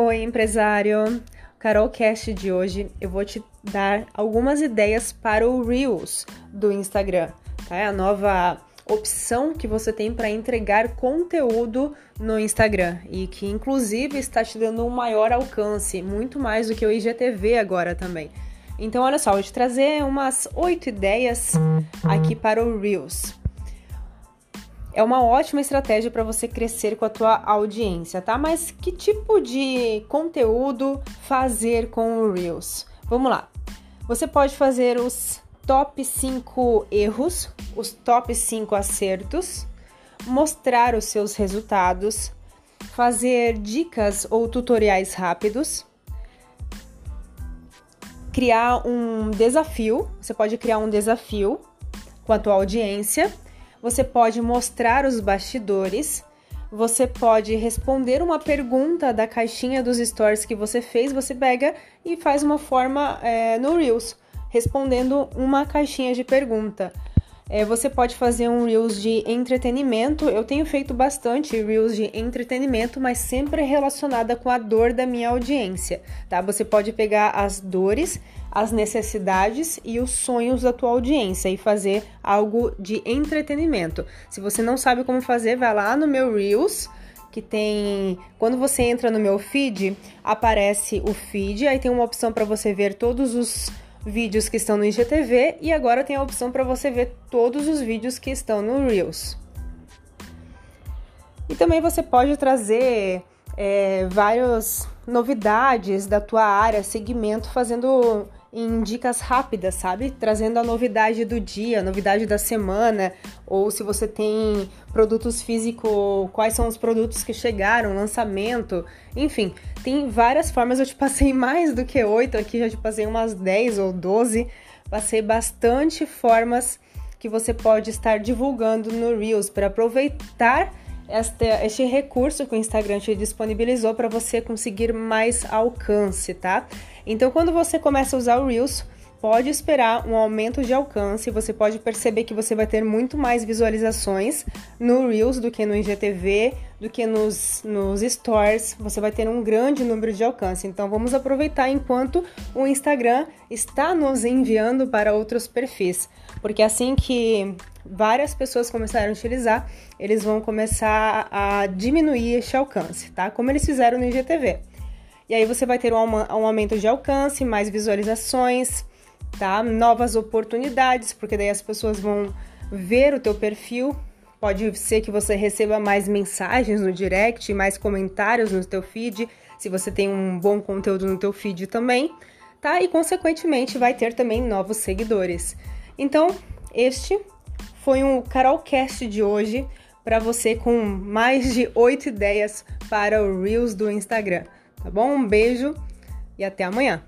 Oi, empresário! Carolcast de hoje eu vou te dar algumas ideias para o Reels do Instagram, tá? É a nova opção que você tem para entregar conteúdo no Instagram e que inclusive está te dando um maior alcance, muito mais do que o IGTV agora também. Então, olha só, vou te trazer umas oito ideias aqui para o Reels é uma ótima estratégia para você crescer com a tua audiência, tá? Mas que tipo de conteúdo fazer com o Reels? Vamos lá. Você pode fazer os top 5 erros, os top 5 acertos, mostrar os seus resultados, fazer dicas ou tutoriais rápidos, criar um desafio, você pode criar um desafio com a tua audiência você pode mostrar os bastidores, você pode responder uma pergunta da caixinha dos stories que você fez, você pega e faz uma forma é, no Reels, respondendo uma caixinha de pergunta. É, você pode fazer um Reels de entretenimento. Eu tenho feito bastante Reels de entretenimento, mas sempre relacionada com a dor da minha audiência, tá? Você pode pegar as dores, as necessidades e os sonhos da tua audiência e fazer algo de entretenimento. Se você não sabe como fazer, vai lá no meu Reels que tem. Quando você entra no meu feed, aparece o feed, aí tem uma opção para você ver todos os vídeos que estão no IGTV e agora tem a opção para você ver todos os vídeos que estão no Reels. E também você pode trazer é, várias novidades da tua área, segmento, fazendo em dicas rápidas, sabe? Trazendo a novidade do dia, a novidade da semana, ou se você tem produtos físicos, quais são os produtos que chegaram, lançamento, enfim, tem várias formas. Eu te passei mais do que oito aqui, já te passei umas 10 ou 12, passei bastante formas que você pode estar divulgando no Reels para aproveitar este, recurso que o Instagram te disponibilizou para você conseguir mais alcance, tá? Então, quando você começa a usar o Reels, pode esperar um aumento de alcance. Você pode perceber que você vai ter muito mais visualizações no Reels do que no IGTV, do que nos, nos Stories. Você vai ter um grande número de alcance. Então, vamos aproveitar enquanto o Instagram está nos enviando para outros perfis, porque assim que várias pessoas começarem a utilizar, eles vão começar a diminuir este alcance, tá? Como eles fizeram no IGTV. E aí você vai ter um, um aumento de alcance, mais visualizações, tá? Novas oportunidades, porque daí as pessoas vão ver o teu perfil. Pode ser que você receba mais mensagens no direct, mais comentários no teu feed, se você tem um bom conteúdo no teu feed também, tá? E consequentemente vai ter também novos seguidores. Então, este foi um Carolcast de hoje para você com mais de oito ideias para o Reels do Instagram. Tá bom? Um beijo e até amanhã.